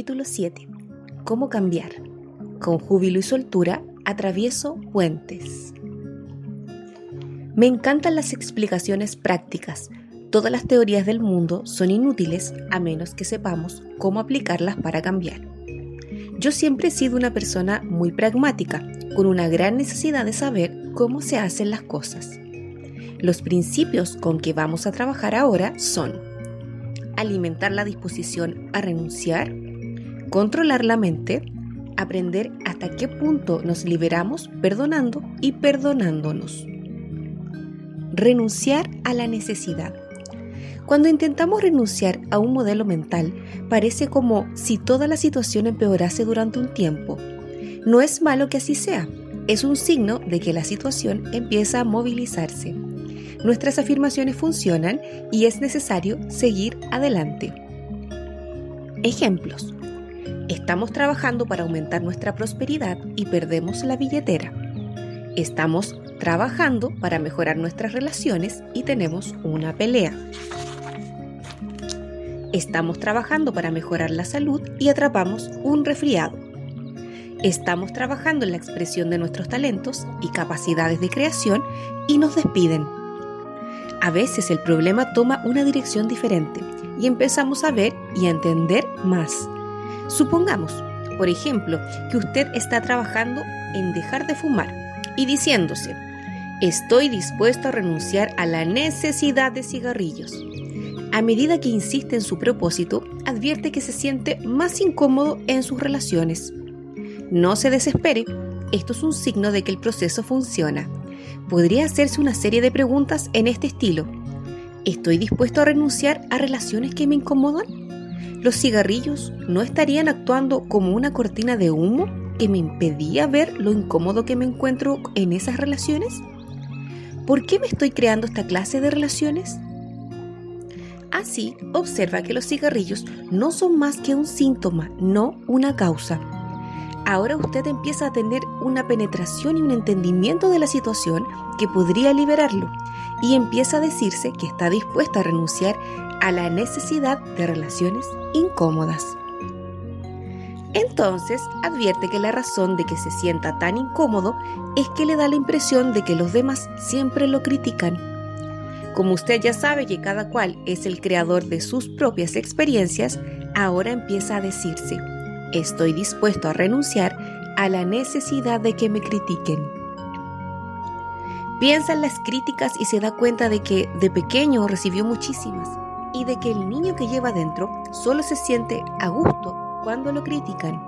Capítulo 7. ¿Cómo cambiar? Con júbilo y soltura atravieso puentes. Me encantan las explicaciones prácticas. Todas las teorías del mundo son inútiles a menos que sepamos cómo aplicarlas para cambiar. Yo siempre he sido una persona muy pragmática, con una gran necesidad de saber cómo se hacen las cosas. Los principios con que vamos a trabajar ahora son alimentar la disposición a renunciar, controlar la mente, aprender hasta qué punto nos liberamos perdonando y perdonándonos. Renunciar a la necesidad. Cuando intentamos renunciar a un modelo mental, parece como si toda la situación empeorase durante un tiempo. No es malo que así sea, es un signo de que la situación empieza a movilizarse nuestras afirmaciones funcionan y es necesario seguir adelante. Ejemplos. Estamos trabajando para aumentar nuestra prosperidad y perdemos la billetera. Estamos trabajando para mejorar nuestras relaciones y tenemos una pelea. Estamos trabajando para mejorar la salud y atrapamos un resfriado. Estamos trabajando en la expresión de nuestros talentos y capacidades de creación y nos despiden a veces el problema toma una dirección diferente y empezamos a ver y a entender más. Supongamos, por ejemplo, que usted está trabajando en dejar de fumar y diciéndose, estoy dispuesto a renunciar a la necesidad de cigarrillos. A medida que insiste en su propósito, advierte que se siente más incómodo en sus relaciones. No se desespere, esto es un signo de que el proceso funciona podría hacerse una serie de preguntas en este estilo. ¿Estoy dispuesto a renunciar a relaciones que me incomodan? ¿Los cigarrillos no estarían actuando como una cortina de humo que me impedía ver lo incómodo que me encuentro en esas relaciones? ¿Por qué me estoy creando esta clase de relaciones? Así, observa que los cigarrillos no son más que un síntoma, no una causa ahora usted empieza a tener una penetración y un entendimiento de la situación que podría liberarlo y empieza a decirse que está dispuesta a renunciar a la necesidad de relaciones incómodas. Entonces advierte que la razón de que se sienta tan incómodo es que le da la impresión de que los demás siempre lo critican. Como usted ya sabe que cada cual es el creador de sus propias experiencias, ahora empieza a decirse, estoy dispuesto a renunciar a la necesidad de que me critiquen. Piensa en las críticas y se da cuenta de que de pequeño recibió muchísimas y de que el niño que lleva dentro solo se siente a gusto cuando lo critican.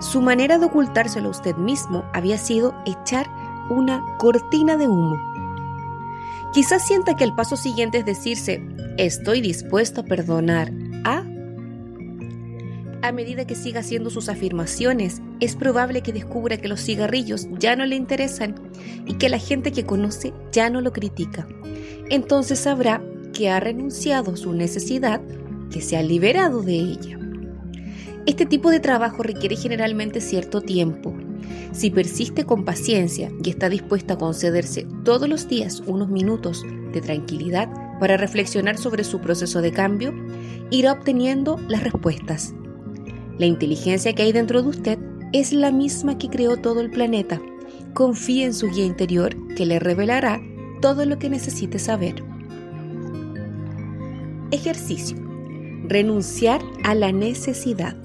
Su manera de ocultárselo a usted mismo había sido echar una cortina de humo. Quizás sienta que el paso siguiente es decirse, estoy dispuesto a perdonar a a medida que siga haciendo sus afirmaciones, es probable que descubra que los cigarrillos ya no le interesan y que la gente que conoce ya no lo critica. Entonces sabrá que ha renunciado a su necesidad, que se ha liberado de ella. Este tipo de trabajo requiere generalmente cierto tiempo. Si persiste con paciencia y está dispuesta a concederse todos los días unos minutos de tranquilidad para reflexionar sobre su proceso de cambio, irá obteniendo las respuestas la inteligencia que hay dentro de usted es la misma que creó todo el planeta. Confíe en su guía interior que le revelará todo lo que necesite saber. Ejercicio. Renunciar a la necesidad.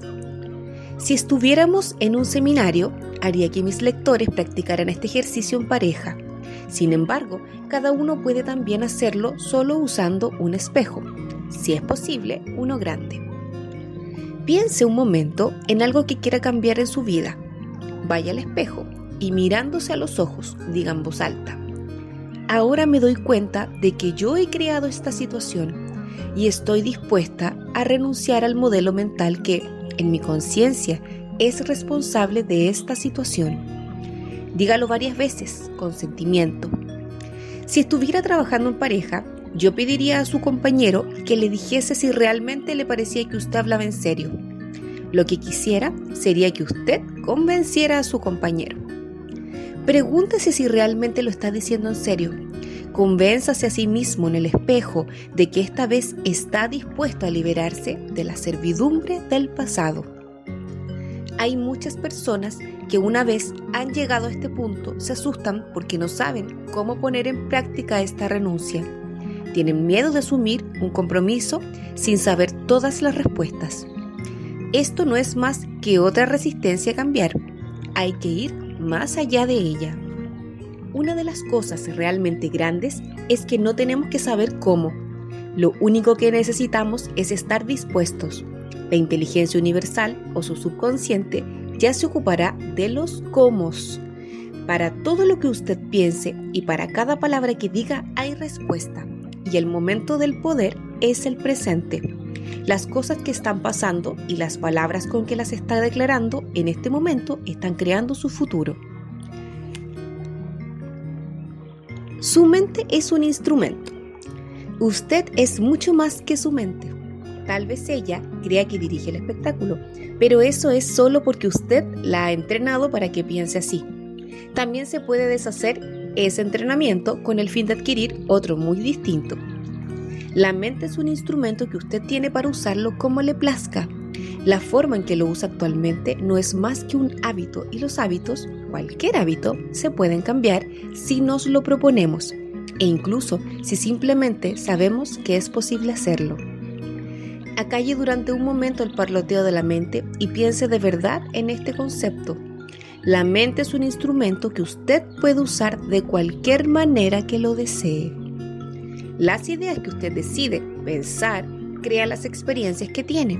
Si estuviéramos en un seminario, haría que mis lectores practicaran este ejercicio en pareja. Sin embargo, cada uno puede también hacerlo solo usando un espejo, si es posible, uno grande. Piense un momento en algo que quiera cambiar en su vida. Vaya al espejo y mirándose a los ojos, diga en voz alta. Ahora me doy cuenta de que yo he creado esta situación y estoy dispuesta a renunciar al modelo mental que, en mi conciencia, es responsable de esta situación. Dígalo varias veces, con sentimiento. Si estuviera trabajando en pareja, yo pediría a su compañero que le dijese si realmente le parecía que usted hablaba en serio. Lo que quisiera sería que usted convenciera a su compañero. Pregúntese si realmente lo está diciendo en serio. Convénzase a sí mismo en el espejo de que esta vez está dispuesto a liberarse de la servidumbre del pasado. Hay muchas personas que una vez han llegado a este punto se asustan porque no saben cómo poner en práctica esta renuncia. Tienen miedo de asumir un compromiso sin saber todas las respuestas. Esto no es más que otra resistencia a cambiar. Hay que ir más allá de ella. Una de las cosas realmente grandes es que no tenemos que saber cómo. Lo único que necesitamos es estar dispuestos. La inteligencia universal o su subconsciente ya se ocupará de los cómo. Para todo lo que usted piense y para cada palabra que diga hay respuesta. Y el momento del poder es el presente. Las cosas que están pasando y las palabras con que las está declarando en este momento están creando su futuro. Su mente es un instrumento. Usted es mucho más que su mente. Tal vez ella crea que dirige el espectáculo, pero eso es solo porque usted la ha entrenado para que piense así. También se puede deshacer ese entrenamiento con el fin de adquirir otro muy distinto. La mente es un instrumento que usted tiene para usarlo como le plazca. La forma en que lo usa actualmente no es más que un hábito y los hábitos cualquier hábito se pueden cambiar si nos lo proponemos e incluso si simplemente sabemos que es posible hacerlo. Acalle durante un momento el parloteo de la mente y piense de verdad en este concepto. La mente es un instrumento que usted puede usar de cualquier manera que lo desee. Las ideas que usted decide pensar crea las experiencias que tiene.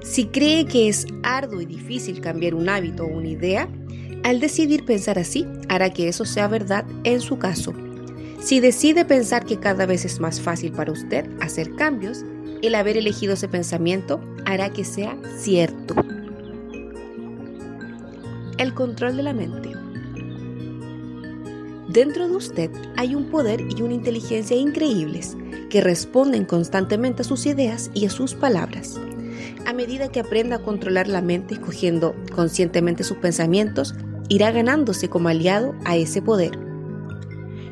Si cree que es arduo y difícil cambiar un hábito o una idea, al decidir pensar así, hará que eso sea verdad en su caso. Si decide pensar que cada vez es más fácil para usted hacer cambios, el haber elegido ese pensamiento hará que sea cierto. El control de la mente. Dentro de usted hay un poder y una inteligencia increíbles que responden constantemente a sus ideas y a sus palabras. A medida que aprenda a controlar la mente escogiendo conscientemente sus pensamientos, irá ganándose como aliado a ese poder.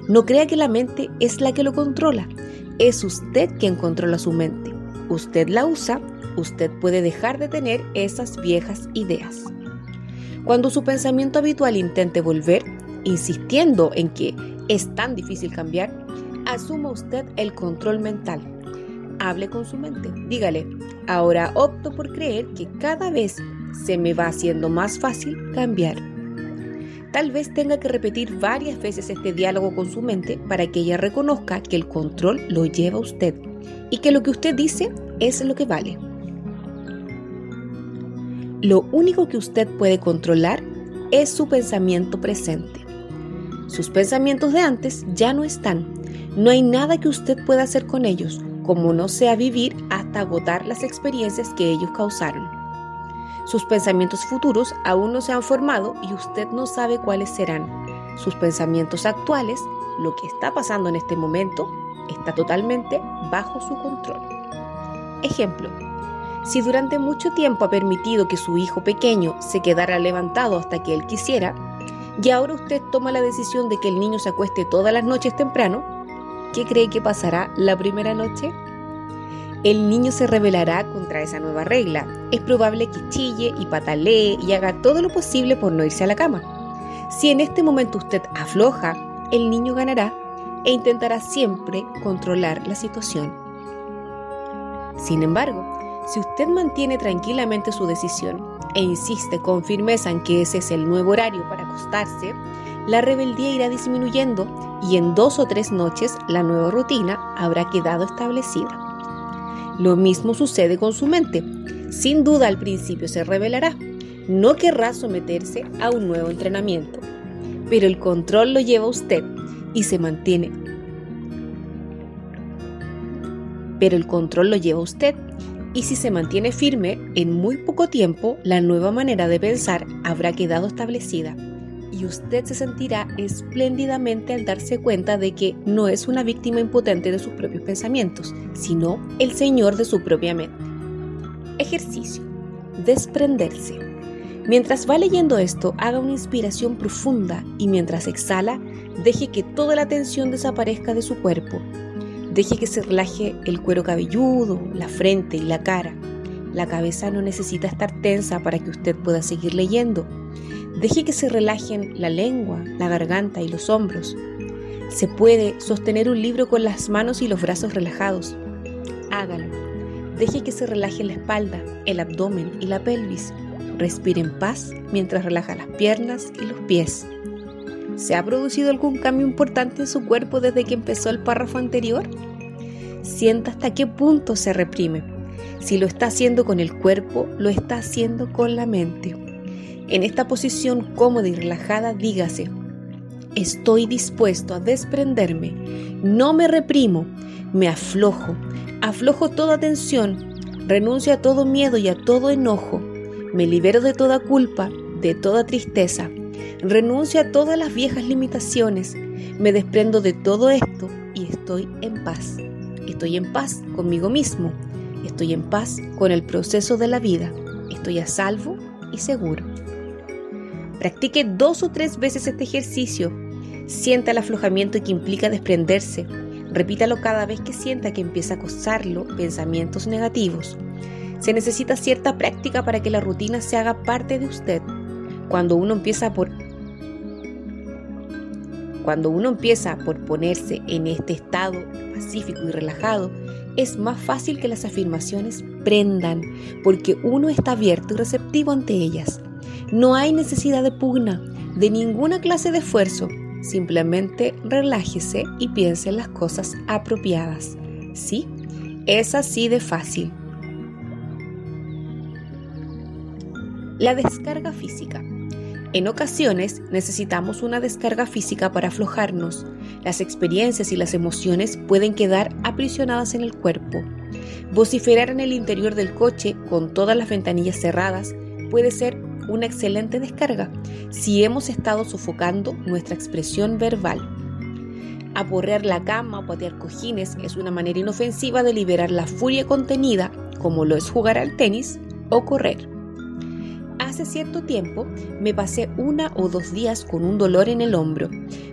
No crea que la mente es la que lo controla, es usted quien controla su mente. Usted la usa, usted puede dejar de tener esas viejas ideas. Cuando su pensamiento habitual intente volver, insistiendo en que es tan difícil cambiar, asuma usted el control mental. Hable con su mente, dígale, ahora opto por creer que cada vez se me va haciendo más fácil cambiar. Tal vez tenga que repetir varias veces este diálogo con su mente para que ella reconozca que el control lo lleva usted y que lo que usted dice es lo que vale. Lo único que usted puede controlar es su pensamiento presente. Sus pensamientos de antes ya no están. No hay nada que usted pueda hacer con ellos, como no sea vivir hasta agotar las experiencias que ellos causaron. Sus pensamientos futuros aún no se han formado y usted no sabe cuáles serán. Sus pensamientos actuales, lo que está pasando en este momento, está totalmente bajo su control. Ejemplo, si durante mucho tiempo ha permitido que su hijo pequeño se quedara levantado hasta que él quisiera, y ahora usted toma la decisión de que el niño se acueste todas las noches temprano, ¿qué cree que pasará la primera noche? el niño se rebelará contra esa nueva regla. Es probable que chille y patalee y haga todo lo posible por no irse a la cama. Si en este momento usted afloja, el niño ganará e intentará siempre controlar la situación. Sin embargo, si usted mantiene tranquilamente su decisión e insiste con firmeza en que ese es el nuevo horario para acostarse, la rebeldía irá disminuyendo y en dos o tres noches la nueva rutina habrá quedado establecida. Lo mismo sucede con su mente. Sin duda al principio se revelará. No querrá someterse a un nuevo entrenamiento. Pero el control lo lleva usted y se mantiene. Pero el control lo lleva usted y si se mantiene firme, en muy poco tiempo la nueva manera de pensar habrá quedado establecida y usted se sentirá espléndidamente al darse cuenta de que no es una víctima impotente de sus propios pensamientos, sino el señor de su propia mente. Ejercicio. Desprenderse. Mientras va leyendo esto, haga una inspiración profunda y mientras exhala, deje que toda la tensión desaparezca de su cuerpo. Deje que se relaje el cuero cabelludo, la frente y la cara. La cabeza no necesita estar tensa para que usted pueda seguir leyendo. Deje que se relajen la lengua, la garganta y los hombros. Se puede sostener un libro con las manos y los brazos relajados. Hágalo. Deje que se relaje la espalda, el abdomen y la pelvis. Respire en paz mientras relaja las piernas y los pies. ¿Se ha producido algún cambio importante en su cuerpo desde que empezó el párrafo anterior? Sienta hasta qué punto se reprime. Si lo está haciendo con el cuerpo, lo está haciendo con la mente. En esta posición cómoda y relajada, dígase, estoy dispuesto a desprenderme, no me reprimo, me aflojo, aflojo toda tensión, renuncio a todo miedo y a todo enojo, me libero de toda culpa, de toda tristeza. Renuncio a todas las viejas limitaciones. Me desprendo de todo esto y estoy en paz. Estoy en paz conmigo mismo. Estoy en paz con el proceso de la vida. Estoy a salvo y seguro. Practique dos o tres veces este ejercicio. Sienta el aflojamiento que implica desprenderse. Repítalo cada vez que sienta que empieza a acosarlo pensamientos negativos. Se necesita cierta práctica para que la rutina se haga parte de usted. Cuando uno empieza por cuando uno empieza por ponerse en este estado pacífico y relajado, es más fácil que las afirmaciones prendan, porque uno está abierto y receptivo ante ellas. No hay necesidad de pugna, de ninguna clase de esfuerzo. Simplemente relájese y piense en las cosas apropiadas. ¿Sí? Es así de fácil. La descarga física. En ocasiones necesitamos una descarga física para aflojarnos. Las experiencias y las emociones pueden quedar aprisionadas en el cuerpo. Vociferar en el interior del coche con todas las ventanillas cerradas puede ser una excelente descarga si hemos estado sofocando nuestra expresión verbal. Aporrear la cama o patear cojines es una manera inofensiva de liberar la furia contenida, como lo es jugar al tenis o correr. Hace cierto tiempo me pasé una o dos días con un dolor en el hombro.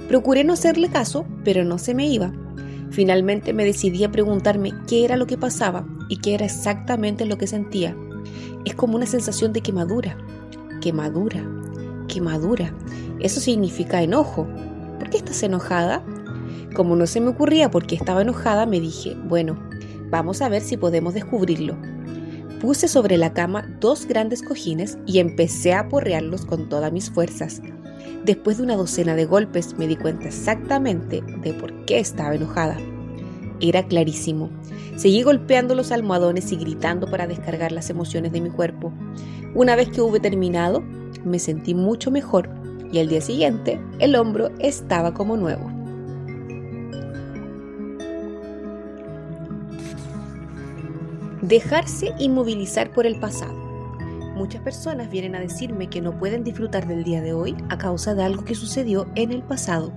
Procuré no hacerle caso, pero no se me iba. Finalmente me decidí a preguntarme qué era lo que pasaba y qué era exactamente lo que sentía. Es como una sensación de quemadura. Quemadura. Quemadura. Eso significa enojo. ¿Por qué estás enojada? Como no se me ocurría por qué estaba enojada, me dije, bueno, vamos a ver si podemos descubrirlo. Puse sobre la cama dos grandes cojines y empecé a porrearlos con todas mis fuerzas. Después de una docena de golpes me di cuenta exactamente de por qué estaba enojada. Era clarísimo. Seguí golpeando los almohadones y gritando para descargar las emociones de mi cuerpo. Una vez que hube terminado, me sentí mucho mejor y al día siguiente el hombro estaba como nuevo. Dejarse inmovilizar por el pasado. Muchas personas vienen a decirme que no pueden disfrutar del día de hoy a causa de algo que sucedió en el pasado.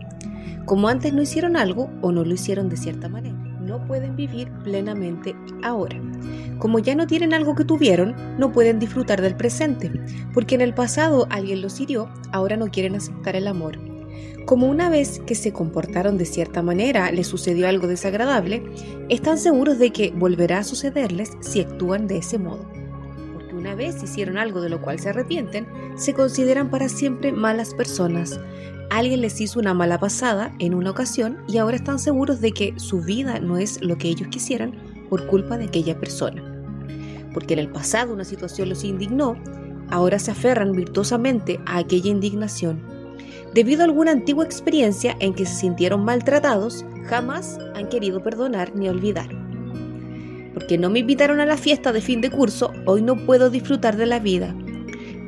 Como antes no hicieron algo o no lo hicieron de cierta manera, no pueden vivir plenamente ahora. Como ya no tienen algo que tuvieron, no pueden disfrutar del presente, porque en el pasado alguien los hirió, ahora no quieren aceptar el amor como una vez que se comportaron de cierta manera les sucedió algo desagradable, están seguros de que volverá a sucederles si actúan de ese modo. Porque una vez hicieron algo de lo cual se arrepienten, se consideran para siempre malas personas. Alguien les hizo una mala pasada en una ocasión y ahora están seguros de que su vida no es lo que ellos quisieran por culpa de aquella persona. Porque en el pasado una situación los indignó, ahora se aferran virtuosamente a aquella indignación Debido a alguna antigua experiencia en que se sintieron maltratados, jamás han querido perdonar ni olvidar. Porque no me invitaron a la fiesta de fin de curso, hoy no puedo disfrutar de la vida.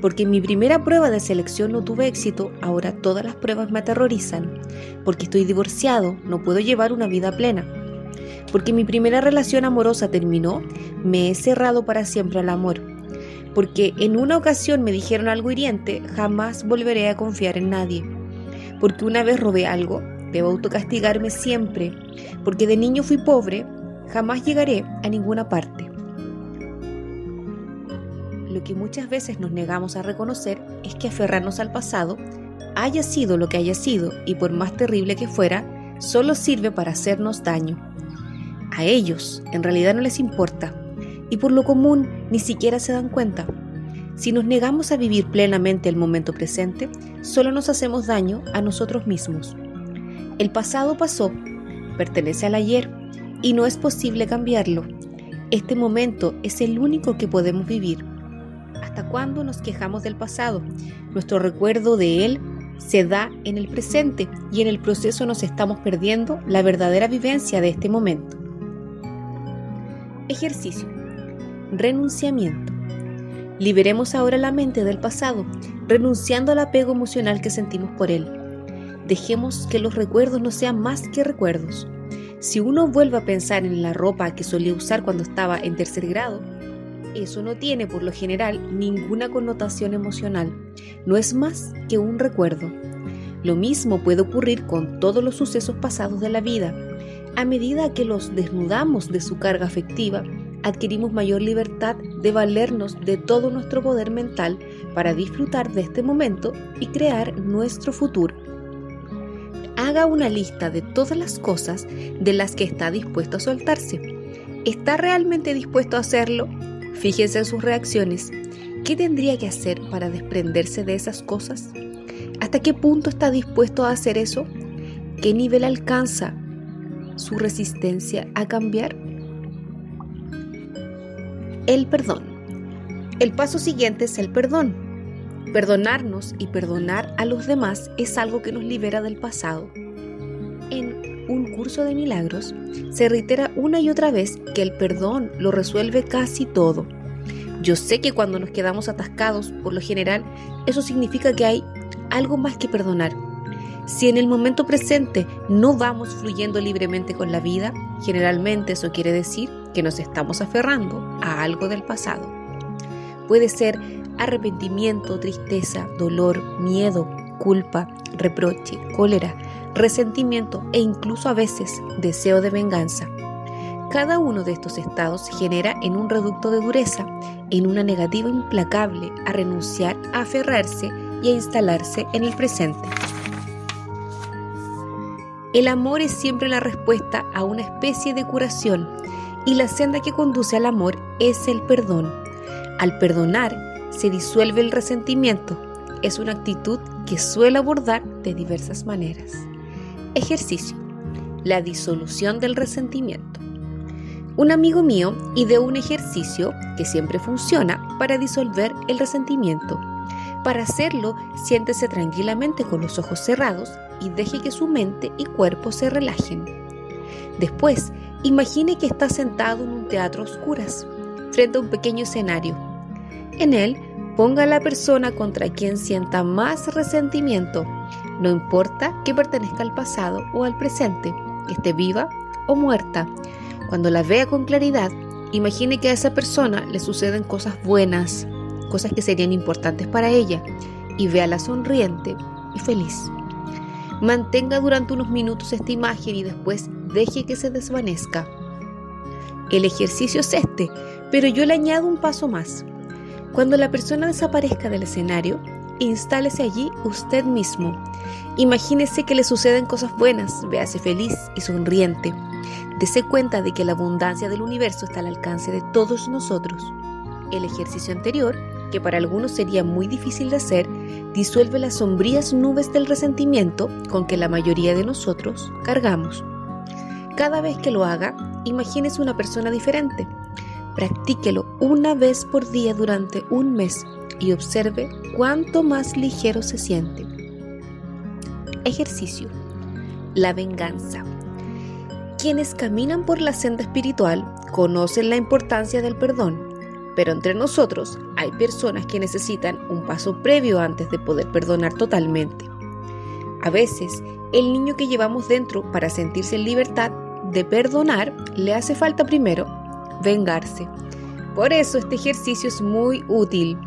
Porque en mi primera prueba de selección no tuve éxito, ahora todas las pruebas me aterrorizan. Porque estoy divorciado, no puedo llevar una vida plena. Porque mi primera relación amorosa terminó, me he cerrado para siempre al amor. Porque en una ocasión me dijeron algo hiriente, jamás volveré a confiar en nadie porque una vez robé algo, debo autocastigarme siempre, porque de niño fui pobre, jamás llegaré a ninguna parte. lo que muchas veces nos negamos a reconocer es que aferrarnos al pasado, haya sido lo que haya sido y por más terrible que fuera, solo sirve para hacernos daño. A ellos en realidad no les importa y por lo común ni siquiera se dan cuenta. Si nos negamos a vivir plenamente el momento presente, solo nos hacemos daño a nosotros mismos. El pasado pasó, pertenece al ayer y no es posible cambiarlo. Este momento es el único que podemos vivir. ¿Hasta cuándo nos quejamos del pasado? Nuestro recuerdo de él se da en el presente y en el proceso nos estamos perdiendo la verdadera vivencia de este momento. Ejercicio. Renunciamiento. Liberemos ahora la mente del pasado, renunciando al apego emocional que sentimos por él. Dejemos que los recuerdos no sean más que recuerdos. Si uno vuelve a pensar en la ropa que solía usar cuando estaba en tercer grado, eso no tiene por lo general ninguna connotación emocional, no es más que un recuerdo. Lo mismo puede ocurrir con todos los sucesos pasados de la vida. A medida que los desnudamos de su carga afectiva, adquirimos mayor libertad de valernos de todo nuestro poder mental para disfrutar de este momento y crear nuestro futuro. Haga una lista de todas las cosas de las que está dispuesto a soltarse. ¿Está realmente dispuesto a hacerlo? Fíjese en sus reacciones. ¿Qué tendría que hacer para desprenderse de esas cosas? ¿Hasta qué punto está dispuesto a hacer eso? ¿Qué nivel alcanza su resistencia a cambiar? El perdón. El paso siguiente es el perdón. Perdonarnos y perdonar a los demás es algo que nos libera del pasado. En un curso de milagros se reitera una y otra vez que el perdón lo resuelve casi todo. Yo sé que cuando nos quedamos atascados, por lo general, eso significa que hay algo más que perdonar. Si en el momento presente no vamos fluyendo libremente con la vida, generalmente eso quiere decir que nos estamos aferrando a algo del pasado. Puede ser arrepentimiento, tristeza, dolor, miedo, culpa, reproche, cólera, resentimiento e incluso a veces deseo de venganza. Cada uno de estos estados genera en un reducto de dureza, en una negativa implacable a renunciar a aferrarse y a instalarse en el presente. El amor es siempre la respuesta a una especie de curación y la senda que conduce al amor es el perdón. Al perdonar se disuelve el resentimiento. Es una actitud que suele abordar de diversas maneras. Ejercicio. La disolución del resentimiento. Un amigo mío ideó un ejercicio que siempre funciona para disolver el resentimiento. Para hacerlo, siéntese tranquilamente con los ojos cerrados y deje que su mente y cuerpo se relajen. Después, imagine que está sentado en un teatro oscuras, frente a un pequeño escenario. En él, ponga a la persona contra quien sienta más resentimiento no importa que pertenezca al pasado o al presente, que esté viva o muerta. Cuando la vea con claridad, imagine que a esa persona le suceden cosas buenas, cosas que serían importantes para ella, y véala sonriente y feliz. Mantenga durante unos minutos esta imagen y después deje que se desvanezca. El ejercicio es este, pero yo le añado un paso más. Cuando la persona desaparezca del escenario, instálese allí usted mismo. Imagínese que le suceden cosas buenas, véase feliz y sonriente. Dese cuenta de que la abundancia del universo está al alcance de todos nosotros. El ejercicio anterior, que para algunos sería muy difícil de hacer, disuelve las sombrías nubes del resentimiento con que la mayoría de nosotros cargamos. Cada vez que lo haga, imagínese una persona diferente. Practíquelo una vez por día durante un mes y observe cuánto más ligero se siente. Ejercicio. La venganza. Quienes caminan por la senda espiritual conocen la importancia del perdón, pero entre nosotros hay personas que necesitan un paso previo antes de poder perdonar totalmente. A veces, el niño que llevamos dentro para sentirse en libertad de perdonar le hace falta primero vengarse. Por eso este ejercicio es muy útil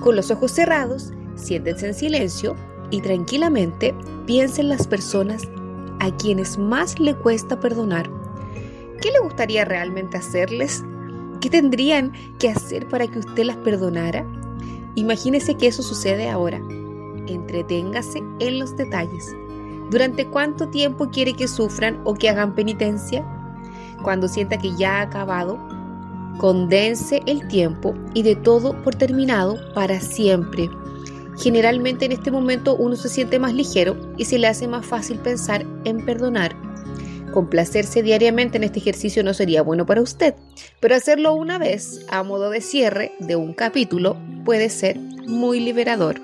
con los ojos cerrados, siéntense en silencio y tranquilamente piensen las personas a quienes más le cuesta perdonar. ¿Qué le gustaría realmente hacerles? ¿Qué tendrían que hacer para que usted las perdonara? Imagínese que eso sucede ahora. Entreténgase en los detalles. ¿Durante cuánto tiempo quiere que sufran o que hagan penitencia? Cuando sienta que ya ha acabado, condense el tiempo y de todo por terminado para siempre. Generalmente en este momento uno se siente más ligero y se le hace más fácil pensar en perdonar. Complacerse diariamente en este ejercicio no sería bueno para usted, pero hacerlo una vez a modo de cierre de un capítulo puede ser muy liberador.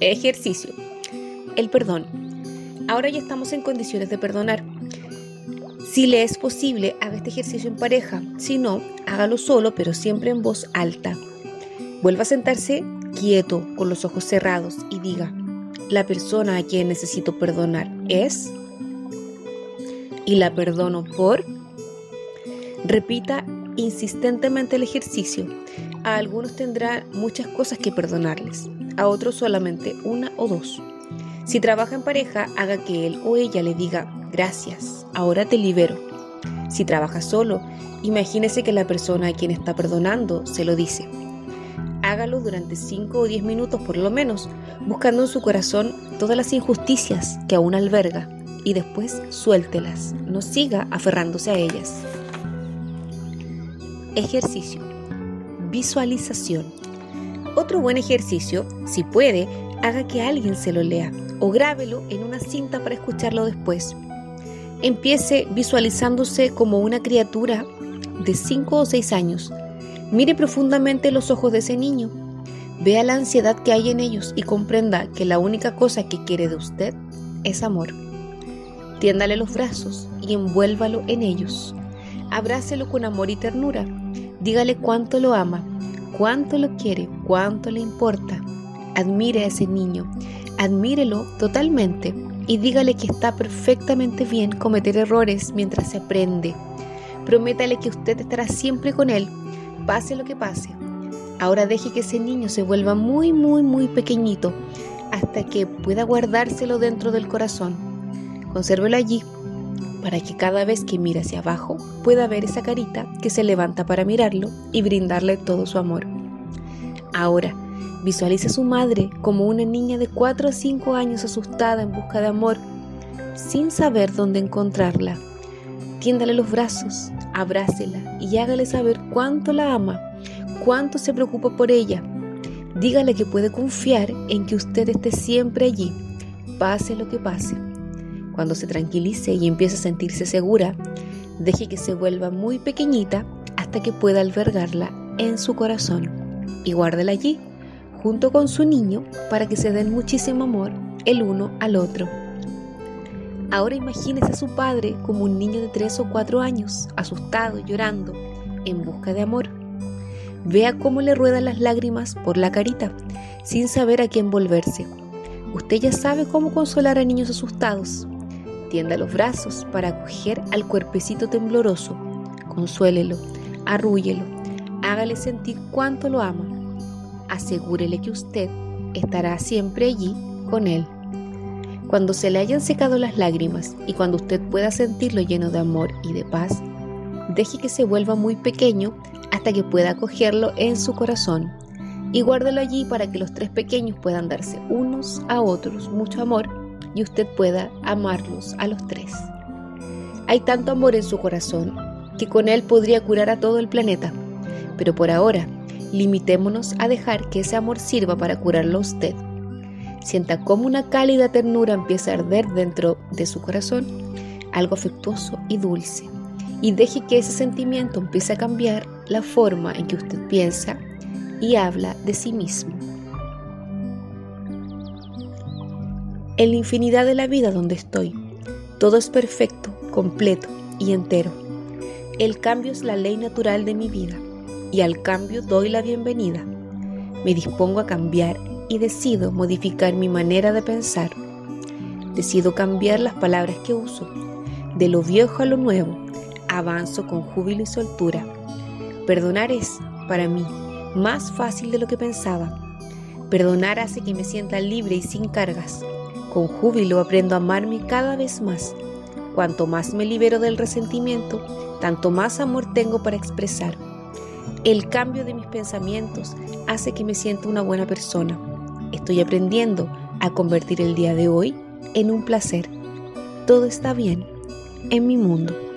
Ejercicio. El perdón. Ahora ya estamos en condiciones de perdonar. Si le es posible, haga este ejercicio en pareja. Si no, hágalo solo, pero siempre en voz alta. Vuelva a sentarse quieto, con los ojos cerrados, y diga, la persona a quien necesito perdonar es... Y la perdono por... Repita insistentemente el ejercicio. A algunos tendrá muchas cosas que perdonarles, a otros solamente una o dos. Si trabaja en pareja, haga que él o ella le diga, gracias, ahora te libero. Si trabaja solo, imagínese que la persona a quien está perdonando se lo dice. Hágalo durante 5 o 10 minutos por lo menos, buscando en su corazón todas las injusticias que aún alberga y después suéltelas, no siga aferrándose a ellas. Ejercicio. Visualización. Otro buen ejercicio, si puede, haga que alguien se lo lea o grábelo en una cinta para escucharlo después. Empiece visualizándose como una criatura de 5 o 6 años. Mire profundamente los ojos de ese niño. Vea la ansiedad que hay en ellos y comprenda que la única cosa que quiere de usted es amor. Tiéndale los brazos y envuélvalo en ellos. Abrácelo con amor y ternura. Dígale cuánto lo ama, cuánto lo quiere, cuánto le importa. Admire a ese niño, admírelo totalmente y dígale que está perfectamente bien cometer errores mientras se aprende. Prométale que usted estará siempre con él, pase lo que pase. Ahora deje que ese niño se vuelva muy, muy, muy pequeñito hasta que pueda guardárselo dentro del corazón. Consérvelo allí para que cada vez que mire hacia abajo pueda ver esa carita que se levanta para mirarlo y brindarle todo su amor. Ahora, Visualice a su madre como una niña de 4 o 5 años asustada en busca de amor, sin saber dónde encontrarla. Tiéndale los brazos, abrácela y hágale saber cuánto la ama, cuánto se preocupa por ella. Dígale que puede confiar en que usted esté siempre allí, pase lo que pase. Cuando se tranquilice y empiece a sentirse segura, deje que se vuelva muy pequeñita hasta que pueda albergarla en su corazón y guárdela allí junto con su niño para que se den muchísimo amor el uno al otro. Ahora imagínese a su padre como un niño de 3 o 4 años, asustado, llorando, en busca de amor. Vea cómo le ruedan las lágrimas por la carita, sin saber a quién volverse. Usted ya sabe cómo consolar a niños asustados. Tienda los brazos para acoger al cuerpecito tembloroso. Consuélelo, arrúyelo, hágale sentir cuánto lo ama asegúrele que usted estará siempre allí con él. Cuando se le hayan secado las lágrimas y cuando usted pueda sentirlo lleno de amor y de paz, deje que se vuelva muy pequeño hasta que pueda acogerlo en su corazón y guárdelo allí para que los tres pequeños puedan darse unos a otros mucho amor y usted pueda amarlos a los tres. Hay tanto amor en su corazón que con él podría curar a todo el planeta, pero por ahora Limitémonos a dejar que ese amor sirva para curarlo a usted. Sienta cómo una cálida ternura empieza a arder dentro de su corazón, algo afectuoso y dulce, y deje que ese sentimiento empiece a cambiar la forma en que usted piensa y habla de sí mismo. En la infinidad de la vida donde estoy, todo es perfecto, completo y entero. El cambio es la ley natural de mi vida y al cambio doy la bienvenida. Me dispongo a cambiar y decido modificar mi manera de pensar. Decido cambiar las palabras que uso. De lo viejo a lo nuevo, avanzo con júbilo y soltura. Perdonar es, para mí, más fácil de lo que pensaba. Perdonar hace que me sienta libre y sin cargas. Con júbilo aprendo a amarme cada vez más. Cuanto más me libero del resentimiento, tanto más amor tengo para expresar. El cambio de mis pensamientos hace que me sienta una buena persona. Estoy aprendiendo a convertir el día de hoy en un placer. Todo está bien en mi mundo.